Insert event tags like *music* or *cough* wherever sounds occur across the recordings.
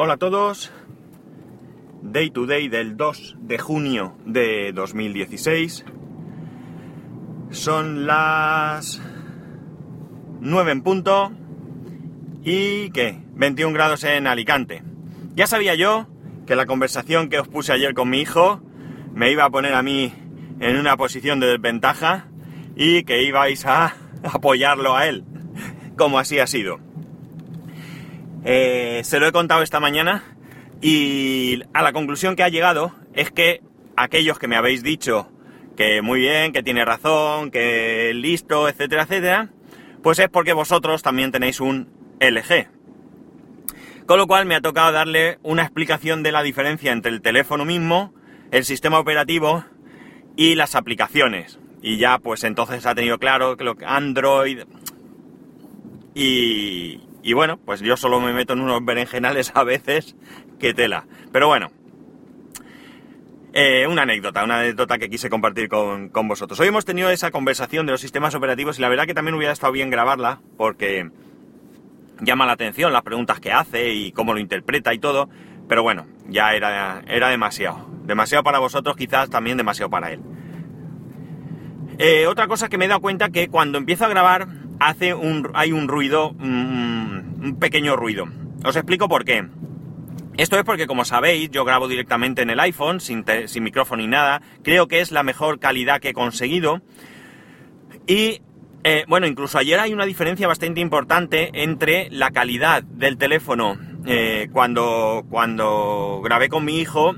Hola a todos. Day to day del 2 de junio de 2016. Son las 9 en punto. ¿Y qué? 21 grados en Alicante. Ya sabía yo que la conversación que os puse ayer con mi hijo me iba a poner a mí en una posición de desventaja y que ibais a *laughs* apoyarlo a él, como así ha sido. Eh, se lo he contado esta mañana y a la conclusión que ha llegado es que aquellos que me habéis dicho que muy bien, que tiene razón, que listo, etcétera, etcétera, pues es porque vosotros también tenéis un LG. Con lo cual me ha tocado darle una explicación de la diferencia entre el teléfono mismo, el sistema operativo y las aplicaciones. Y ya pues entonces ha tenido claro que lo que Android y, y bueno, pues yo solo me meto en unos berenjenales a veces que tela. Pero bueno, eh, una anécdota, una anécdota que quise compartir con, con, vosotros. Hoy hemos tenido esa conversación de los sistemas operativos y la verdad que también hubiera estado bien grabarla porque llama la atención las preguntas que hace y cómo lo interpreta y todo. Pero bueno, ya era, era demasiado. Demasiado para vosotros, quizás también demasiado para él. Eh, otra cosa que me he dado cuenta que cuando empiezo a grabar hace un, hay un ruido, un, un pequeño ruido. Os explico por qué. Esto es porque, como sabéis, yo grabo directamente en el iPhone, sin, sin, micrófono ni nada. Creo que es la mejor calidad que he conseguido. Y, eh, bueno, incluso ayer hay una diferencia bastante importante entre la calidad del teléfono eh, cuando, cuando grabé con mi hijo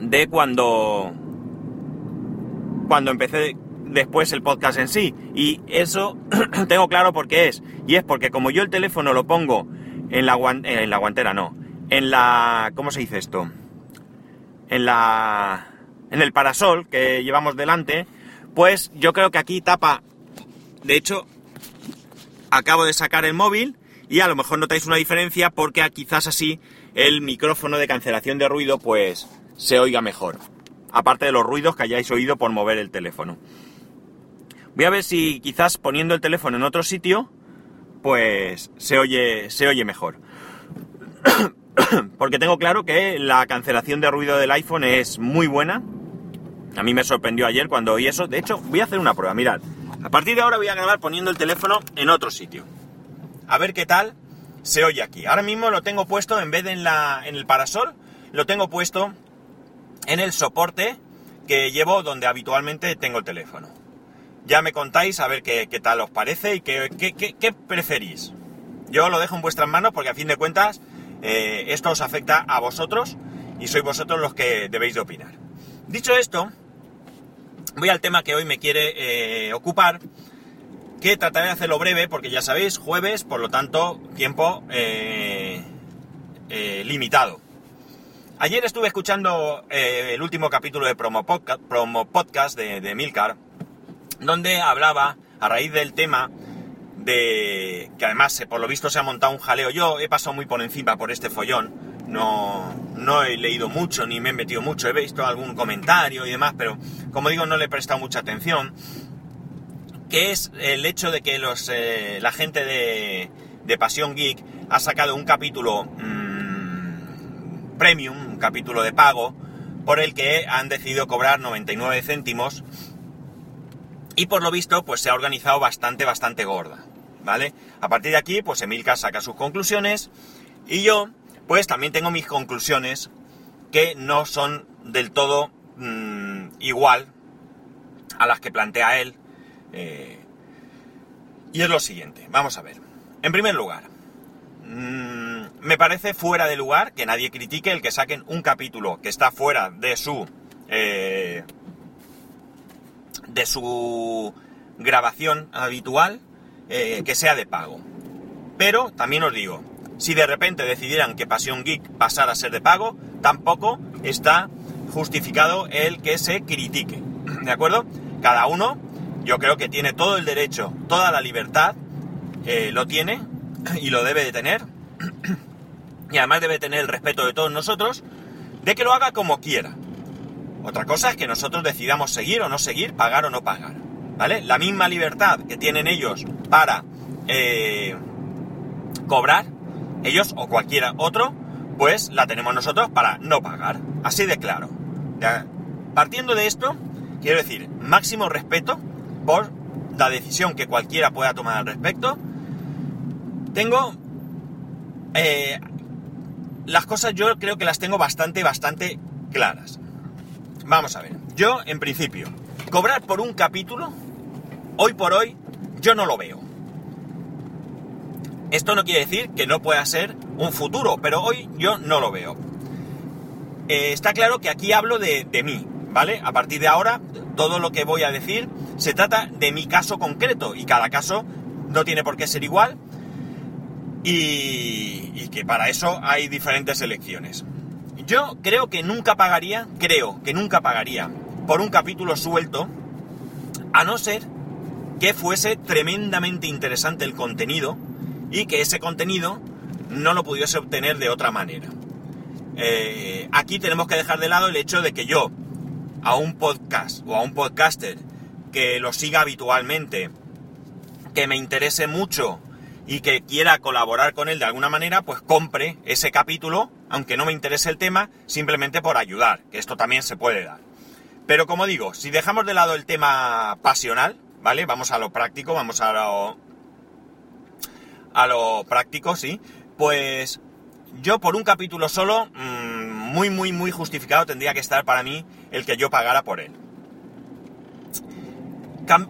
de cuando, cuando empecé después el podcast en sí. Y eso *clears throat* tengo claro por qué es. Y es porque como yo el teléfono lo pongo en la, en la guantera, no en la... ¿cómo se dice esto? En la... en el parasol que llevamos delante, pues yo creo que aquí tapa... De hecho, acabo de sacar el móvil y a lo mejor notáis una diferencia porque quizás así el micrófono de cancelación de ruido pues se oiga mejor. Aparte de los ruidos que hayáis oído por mover el teléfono. Voy a ver si quizás poniendo el teléfono en otro sitio pues se oye, se oye mejor. *coughs* porque tengo claro que la cancelación de ruido del iPhone es muy buena. A mí me sorprendió ayer cuando oí eso. De hecho, voy a hacer una prueba. Mirad, a partir de ahora voy a grabar poniendo el teléfono en otro sitio. A ver qué tal se oye aquí. Ahora mismo lo tengo puesto, en vez de en, la, en el parasol, lo tengo puesto en el soporte que llevo donde habitualmente tengo el teléfono. Ya me contáis a ver qué, qué tal os parece y qué, qué, qué preferís. Yo lo dejo en vuestras manos porque a fin de cuentas eh, esto os afecta a vosotros y sois vosotros los que debéis de opinar. Dicho esto, voy al tema que hoy me quiere eh, ocupar, que trataré de hacerlo breve porque ya sabéis, jueves, por lo tanto, tiempo eh, limitado. Ayer estuve escuchando el último capítulo de Promo Podcast, Promo Podcast de, de Milcar, donde hablaba, a raíz del tema, de que además por lo visto se ha montado un jaleo. Yo he pasado muy por encima por este follón, no, no he leído mucho ni me he metido mucho, he visto algún comentario y demás, pero como digo no le he prestado mucha atención. Que es el hecho de que los, eh, la gente de, de Pasión Geek ha sacado un capítulo mmm, premium, un capítulo de pago, por el que han decidido cobrar 99 céntimos y por lo visto pues se ha organizado bastante, bastante gorda. ¿vale? A partir de aquí, pues Emilka saca sus conclusiones y yo, pues también tengo mis conclusiones que no son del todo mmm, igual a las que plantea él. Eh, y es lo siguiente, vamos a ver. En primer lugar, mmm, me parece fuera de lugar que nadie critique el que saquen un capítulo que está fuera de su... Eh, de su grabación habitual eh, que sea de pago. Pero también os digo, si de repente decidieran que Pasión Geek pasara a ser de pago, tampoco está justificado el que se critique. *clears throat* ¿De acuerdo? Cada uno, yo creo que tiene todo el derecho, toda la libertad, eh, lo tiene *clears throat* y lo debe de tener. *clears throat* y además debe tener el respeto de todos nosotros, de que lo haga como quiera. Otra cosa es que nosotros decidamos seguir o no seguir, pagar o no pagar. ¿Vale? La misma libertad que tienen ellos para eh, cobrar, ellos o cualquiera otro, pues la tenemos nosotros para no pagar. Así de claro. Partiendo de esto, quiero decir, máximo respeto por la decisión que cualquiera pueda tomar al respecto. Tengo... Eh, las cosas yo creo que las tengo bastante, bastante claras. Vamos a ver. Yo, en principio, cobrar por un capítulo, hoy por hoy, yo no lo veo. Esto no quiere decir que no pueda ser un futuro, pero hoy yo no lo veo. Eh, está claro que aquí hablo de, mí, ¿vale? A partir de ahora, todo lo que voy a decir se trata de mi caso concreto y cada caso no tiene por qué ser igual y, y que para eso hay diferentes elecciones. Yo creo que nunca pagaría, creo que nunca pagaría por un capítulo suelto, a no ser que fuese tremendamente interesante el contenido y que ese contenido no lo pudiese obtener de otra manera. Eh, aquí tenemos que dejar de lado el hecho de que yo a un podcast o a un podcaster que lo siga habitualmente, que me interese mucho y que quiera colaborar con él de alguna manera, pues compre ese capítulo, aunque no me interese el tema, simplemente por ayudar, que esto también se puede dar. Pero como digo, si dejamos de lado el tema pasional, ¿vale? Vamos a lo práctico, vamos a lo, a lo práctico, sí, pues yo por un capítulo solo, mm, muy, muy, muy justificado tendría que estar para mí el que yo pagara por él.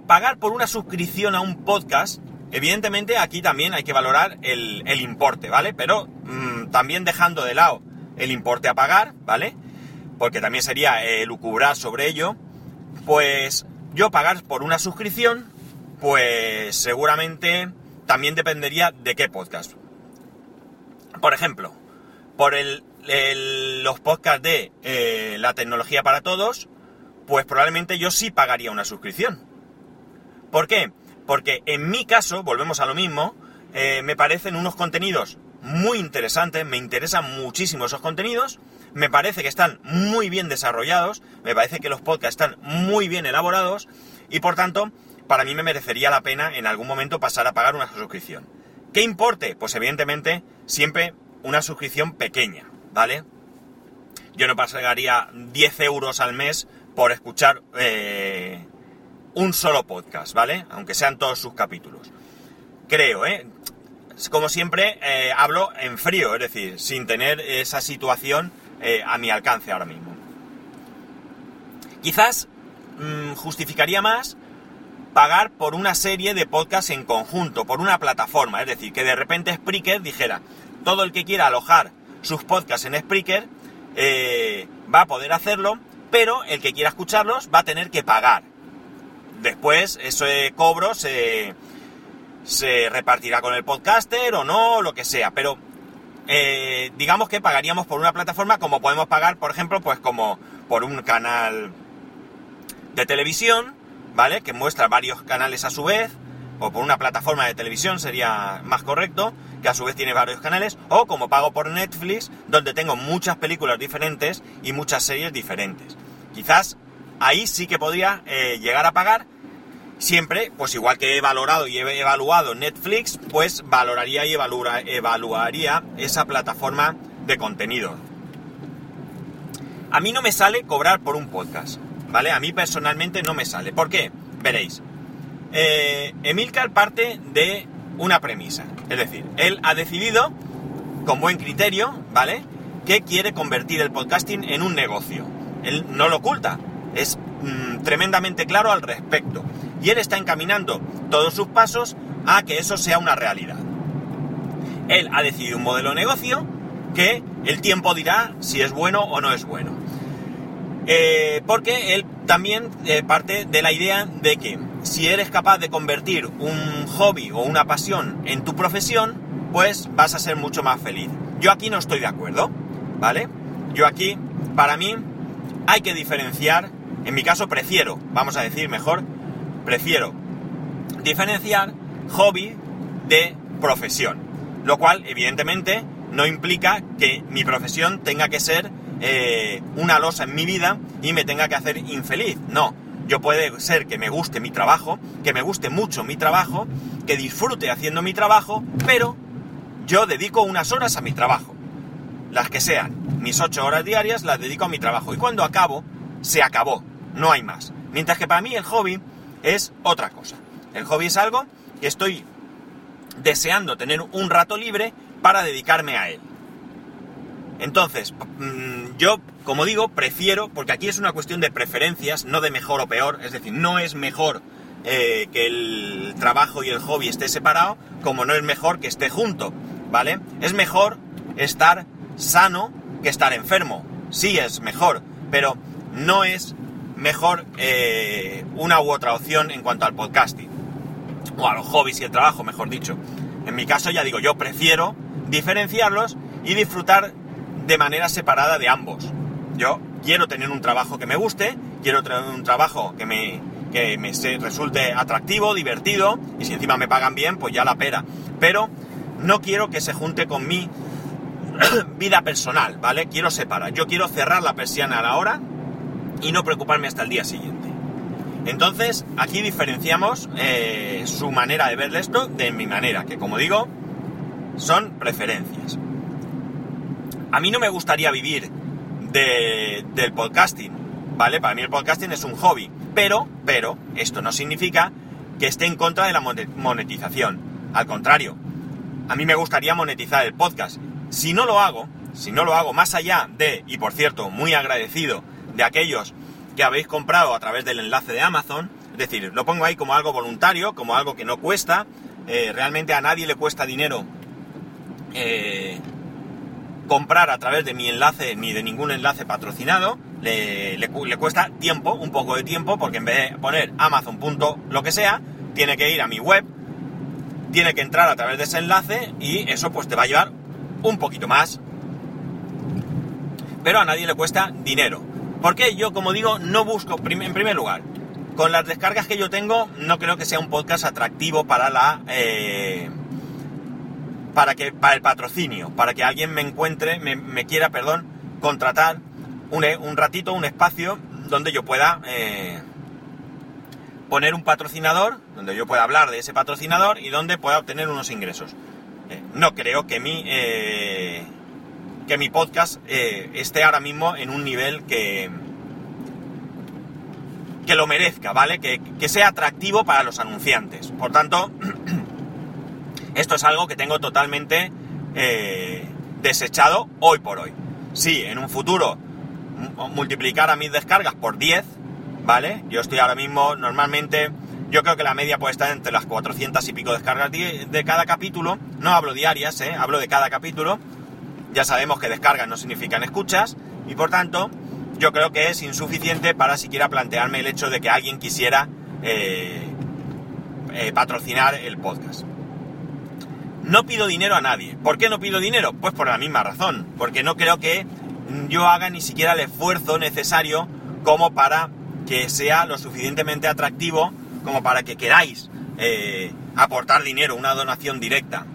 Pagar por una suscripción a un podcast, evidentemente aquí también hay que valorar el, importe, ¿vale? Pero mm, también dejando de lado el importe a pagar, ¿vale? Porque también sería eh, lucubrar sobre ello, pues yo pagar por una suscripción, pues seguramente también dependería de qué podcast. Por ejemplo, por el, los podcasts de eh, la tecnología para todos, pues probablemente yo sí pagaría una suscripción. ¿Por qué? Porque en mi caso, volvemos a lo mismo, eh, me parecen unos contenidos muy interesantes, me interesan muchísimo esos contenidos, me parece que están muy bien desarrollados, me parece que los podcasts están muy bien elaborados y por tanto para mí me merecería la pena en algún momento pasar a pagar una suscripción. ¿Qué importe? Pues evidentemente siempre una suscripción pequeña, ¿vale? Yo no pagaría 10 euros al mes por escuchar eh, un solo podcast, ¿vale? Aunque sean todos sus capítulos. Creo, ¿eh? Como siempre, eh, hablo en frío, es decir, sin tener esa situación eh, a mi alcance ahora mismo. Quizás mm, justificaría más pagar por una serie de podcasts en conjunto, por una plataforma. Es decir, que de repente Spreaker dijera, todo el que quiera alojar sus podcasts en Spreaker eh, va a poder hacerlo, pero el que quiera escucharlos va a tener que pagar. Después ese cobro se, se repartirá con el podcaster o no, lo que sea, pero eh, digamos que pagaríamos por una plataforma como podemos pagar, por ejemplo, pues como por un canal de televisión ¿vale? Que muestra varios canales a su vez, o por una plataforma de televisión sería más correcto, que a su vez tiene varios canales, o como pago por Netflix, donde tengo muchas películas diferentes y muchas series diferentes. Quizás ahí sí que podría eh, llegar a pagar, siempre, pues igual que he valorado y he evaluado Netflix, pues valoraría y evaluaría esa plataforma de contenido. A mí no me sale cobrar por un podcast. ¿vale? A mí personalmente no me sale. ¿Por qué? Veréis. Eh, Emilcar parte de una premisa. Es decir, él ha decidido, con buen criterio, ¿vale? Que quiere convertir el podcasting en un negocio. Él no lo oculta. Es mm, tremendamente claro al respecto. Y él está encaminando todos sus pasos a que eso sea una realidad. Él ha decidido un modelo de negocio que el tiempo dirá si es bueno o no es bueno. Eh, porque él también eh, parte de la idea de que si eres capaz de convertir un hobby o una pasión en tu profesión, pues vas a ser mucho más feliz. Yo aquí no estoy de acuerdo, ¿vale? Yo aquí, para mí, hay que diferenciar, en mi caso prefiero, vamos a decir mejor, prefiero diferenciar hobby de profesión. Lo cual, evidentemente, no implica que mi profesión tenga que ser eh, una losa en mi vida y me tenga que hacer infeliz. No, yo puede ser que me guste mi trabajo, que me guste mucho mi trabajo, que disfrute haciendo mi trabajo, pero yo dedico unas horas a mi trabajo. las que sean, mis 8 horas diarias las dedico a mi trabajo. Y cuando acabo, se acabó, no hay más. Mientras que para mí el hobby es otra cosa. El hobby es algo que estoy deseando tener un rato libre para dedicarme a él. Entonces, mm, yo, como digo, prefiero, porque aquí es una cuestión de preferencias, no de mejor o peor, es decir, no es mejor eh, que el trabajo y el hobby esté separado, como no es mejor que esté junto, ¿vale? Es mejor estar sano que estar enfermo, sí es mejor, pero no es mejor eh, una u otra opción en cuanto al podcasting, o a los hobbies y el trabajo, mejor dicho. En mi caso, ya digo, yo prefiero diferenciarlos y disfrutar de manera separada de ambos. Yo quiero tener un trabajo que me guste, quiero tener un trabajo que me, que me resulte atractivo, divertido, y si encima me pagan bien, pues ya la pera. Pero no quiero que se junte con mi *clears throat* vida personal, ¿vale? Quiero separar. Yo quiero cerrar la persiana a la hora y no preocuparme hasta el día siguiente. Entonces, aquí diferenciamos eh, su manera de ver esto de mi manera, que como digo, son preferencias. A mí no me gustaría vivir del podcasting, ¿vale? Para mí el podcasting es un hobby, pero, pero, esto no significa que esté en contra de la monetización. Al contrario, a mí me gustaría monetizar el podcast. Si no lo hago, si no lo hago más allá de, y por cierto, muy agradecido de aquellos que habéis comprado a través del enlace de Amazon, es decir, lo pongo ahí como algo voluntario, como algo que no cuesta, eh, realmente a nadie le cuesta dinero eh, comprar a través de mi enlace ni de ningún enlace patrocinado, le, le, cuesta tiempo, un poco de tiempo, porque en vez de poner Amazon. lo que sea, tiene que ir a mi web, tiene que entrar a través de ese enlace y eso pues te va a llevar un poquito más. Pero a nadie le cuesta dinero. Porque yo, como digo, no busco, en primer lugar, con las descargas que yo tengo, no creo que sea un podcast atractivo para la... Eh, para que para el patrocinio, para que alguien me encuentre, me, quiera, perdón, contratar un, un, ratito, un espacio donde yo pueda eh, poner un patrocinador, donde yo pueda hablar de ese patrocinador y donde pueda obtener unos ingresos. Eh, no creo que mi que mi podcast eh, esté ahora mismo en un nivel que, que lo merezca, ¿vale? Que, sea atractivo para los anunciantes. Por tanto, *clears throat* esto es algo que tengo totalmente eh, desechado hoy por hoy. Si en un futuro multiplicara mis descargas por 10, ¿vale? Yo estoy ahora mismo normalmente, yo creo que la media puede estar entre las 400 y pico descargas de cada capítulo. No hablo diarias, ¿eh? Hablo de cada capítulo ya sabemos que descargas no significan escuchas y por tanto yo creo que es insuficiente para siquiera plantearme el hecho de que alguien quisiera eh, eh, patrocinar el podcast. No pido dinero a nadie. ¿Por qué no pido dinero? Pues por la misma razón. Porque no creo que yo haga ni siquiera el esfuerzo necesario como para que sea lo suficientemente atractivo como para que queráis eh, aportar dinero, una donación directa.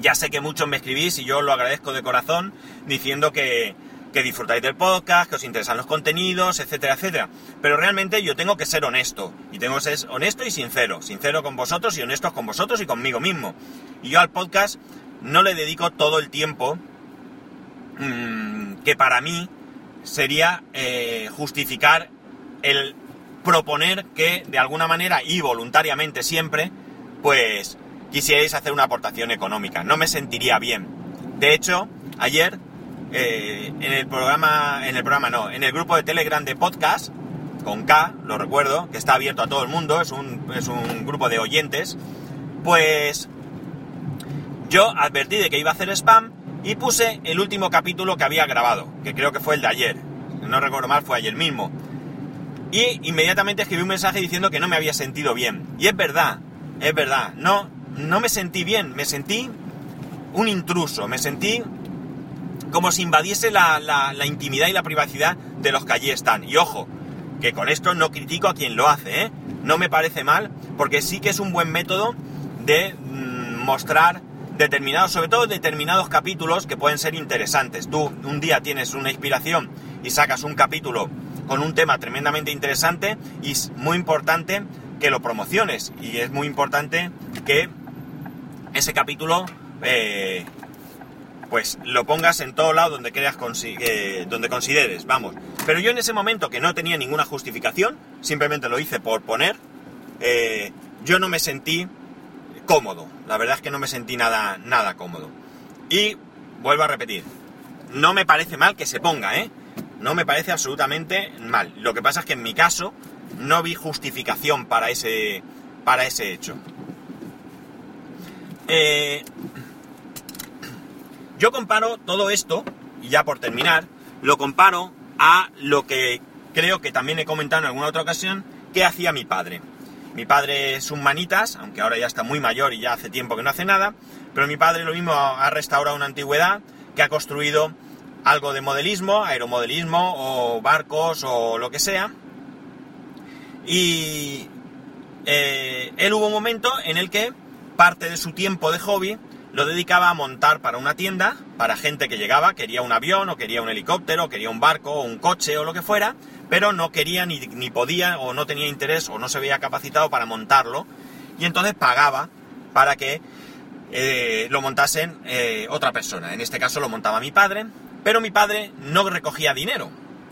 Ya sé que muchos me escribís y yo lo agradezco de corazón diciendo que, disfrutáis del podcast, que os interesan los contenidos, etcétera, etcétera. Pero realmente yo tengo que ser honesto. Y tengo que ser honesto y sincero. Sincero con vosotros y honestos con vosotros y conmigo mismo. Y yo al podcast no le dedico todo el tiempo mm, que para mí sería eh, justificar el proponer que de alguna manera y voluntariamente siempre, pues quisierais hacer una aportación económica. No me sentiría bien. De hecho, ayer eh, en el programa, en el programa no, en el grupo de Telegram de podcast, con K, lo recuerdo, que está abierto a todo el mundo, es un, es un grupo de oyentes, pues yo advertí de que iba a hacer spam y puse el último capítulo que había grabado, que creo que fue el de ayer, no recuerdo mal, fue ayer mismo. Y inmediatamente escribí un mensaje diciendo que no me había sentido bien. Y es verdad, es verdad, no, no me sentí bien, me sentí un intruso, me sentí como si invadiese la, intimidad y la privacidad de los que allí están. Y ojo, que con esto no critico a quien lo hace, ¿eh? no me parece mal, porque sí que es un buen método de mm, mostrar determinados, sobre todo determinados capítulos que pueden ser interesantes. Tú un día tienes una inspiración y sacas un capítulo con un tema tremendamente interesante y es muy importante que lo promociones y es muy importante que ese capítulo eh, pues lo pongas en todo lado donde creas eh, donde consideres, vamos. Pero yo en ese momento que no tenía ninguna justificación, simplemente lo hice por poner, eh, yo no me sentí cómodo. La verdad es que no me sentí nada, nada cómodo. Y vuelvo a repetir, no me parece mal que se ponga, ¿eh? No me parece absolutamente mal. Lo que pasa es que en mi caso no vi justificación para ese, para ese hecho. Eh, yo comparo todo esto, y ya por terminar, lo comparo a lo que creo que también he comentado en alguna otra ocasión, que hacía mi padre. Mi padre es un manitas, aunque ahora ya está muy mayor y ya hace tiempo que no hace nada, pero mi padre lo mismo ha restaurado una antigüedad, que ha construido algo de modelismo, aeromodelismo o barcos o lo que sea. Y eh, él hubo un momento en el que parte de su tiempo de hobby lo dedicaba a montar para una tienda, para gente que llegaba, quería un avión o quería un helicóptero, o quería un barco o un coche o lo que fuera, pero no quería ni, ni podía o no tenía interés o no se veía capacitado para montarlo y entonces pagaba para que eh, lo montasen eh, otra persona. En este caso lo montaba mi padre, pero mi padre no recogía dinero,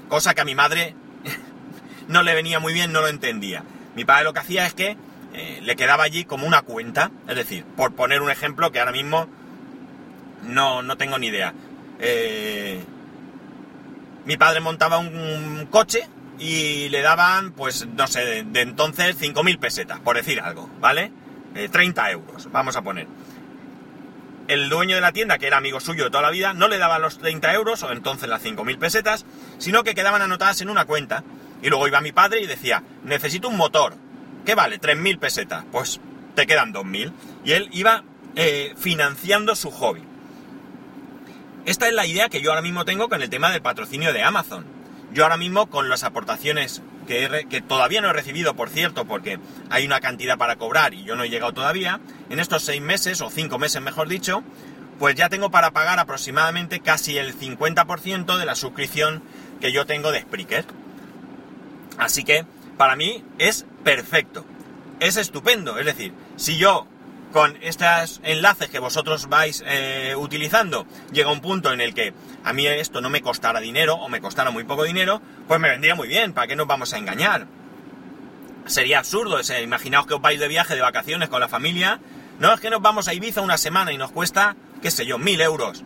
cosa que a mi madre *laughs* no le venía muy bien, no lo entendía. Mi padre lo que hacía es que eh, le quedaba allí como una cuenta, es decir, por poner un ejemplo que ahora mismo no, no tengo ni idea mi padre montaba un coche y le daban, pues, no sé, de, entonces 5.000 pesetas, por decir algo, ¿vale? 30 eh, euros, vamos a poner. El dueño de la tienda, que era amigo suyo de toda la vida, no le daba los 30 euros, o entonces las 5.000 pesetas, sino que quedaban anotadas en una cuenta. Y luego iba mi padre y decía, necesito un motor. ¿Qué vale? 3.000 pesetas. Pues te quedan 2.000. Y él iba eh, financiando su hobby. Esta es la idea que yo ahora mismo tengo con el tema del patrocinio de Amazon. Yo ahora mismo con las aportaciones que, que, todavía no he recibido, por cierto, porque hay una cantidad para cobrar y yo no he llegado todavía, en estos seis meses, o cinco meses mejor dicho, pues ya tengo para pagar aproximadamente casi el 50% de la suscripción que yo tengo de Spreaker. Así que para mí es perfecto. Es estupendo. Es decir, si yo con estos enlaces que vosotros vais eh, utilizando, llega un punto en el que a mí esto no me costara dinero o me costara muy poco dinero, pues me vendría muy bien, ¿para qué nos vamos a engañar? Sería absurdo, imaginaos que os vais de viaje, de vacaciones con la familia, no es que nos vamos a Ibiza una semana y nos cuesta, qué sé yo, mil euros.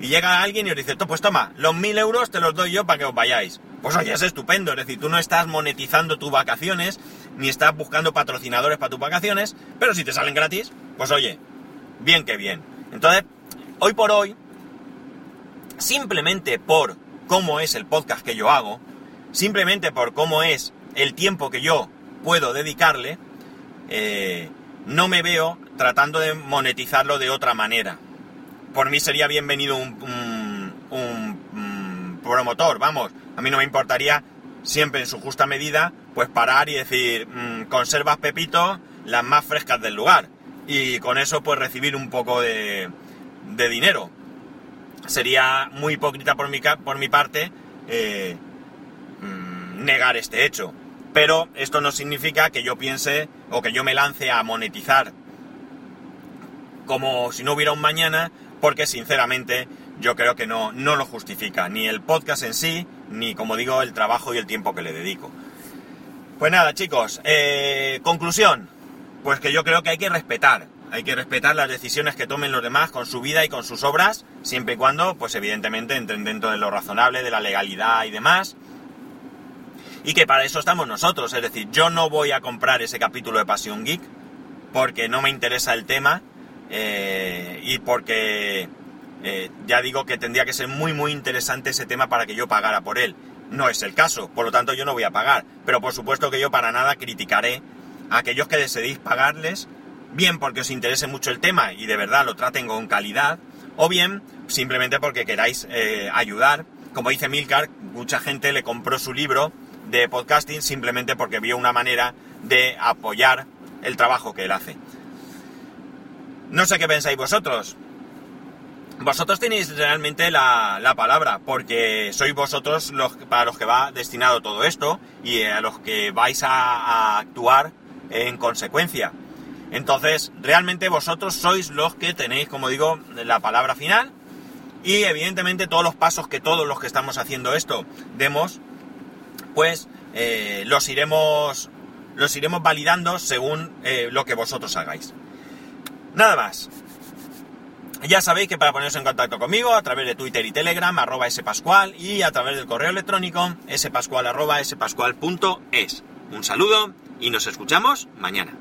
Y llega alguien y os dice, pues toma, los mil euros te los doy yo para que os vayáis. Pues oye, es estupendo, es decir, tú no estás monetizando tus vacaciones, ni estás buscando patrocinadores para tus vacaciones, pero si te salen gratis, pues oye, bien que bien. Entonces, hoy por hoy, simplemente por cómo es el podcast que yo hago, simplemente por cómo es el tiempo que yo puedo dedicarle, eh, no me veo tratando de monetizarlo de otra manera. Por mí sería bienvenido un, un promotor, vamos, a mí no me importaría siempre en su justa medida, pues parar y decir, mm, conservas Pepito, las más frescas del lugar. Y con eso pues recibir un poco de, de dinero. Sería muy hipócrita por mi, por mi parte eh, mm, negar este hecho. Pero esto no significa que yo piense o que yo me lance a monetizar como si no hubiera un mañana, porque sinceramente yo creo que no, no lo justifica, ni el podcast en sí, ni como digo, el trabajo y el tiempo que le dedico. Pues nada, chicos, eh, conclusión, pues que yo creo que hay que respetar, hay que respetar las decisiones que tomen los demás con su vida y con sus obras, siempre y cuando, pues evidentemente, entren dentro de lo razonable, de la legalidad y demás. Y que para eso estamos nosotros, es decir, yo no voy a comprar ese capítulo de Pasión Geek porque no me interesa el tema eh, y porque eh, ya digo que tendría que ser muy muy interesante ese tema para que yo pagara por él. No es el caso, por lo tanto yo no voy a pagar. Pero por supuesto que yo para nada criticaré a aquellos que decidís pagarles, bien porque os interese mucho el tema y de verdad lo traten con calidad, o bien simplemente porque queráis eh, ayudar. Como dice Milcar, mucha gente le compró su libro de podcasting simplemente porque vio una manera de apoyar el trabajo que él hace. No sé qué pensáis vosotros. Vosotros tenéis realmente la, palabra, porque sois vosotros los, para los que va destinado todo esto y a los que vais a, actuar en consecuencia. Entonces, realmente vosotros sois los que tenéis, como digo, la palabra final Y evidentemente todos los pasos que todos los que estamos haciendo esto demos, pues eh, los iremos los iremos validando según eh, lo que vosotros hagáis. Nada más. Ya sabéis que para poneros en contacto conmigo a través de Twitter y Telegram, arroba spascual, y a través del correo electrónico spascual arroba spascual.es. Un saludo y nos escuchamos mañana.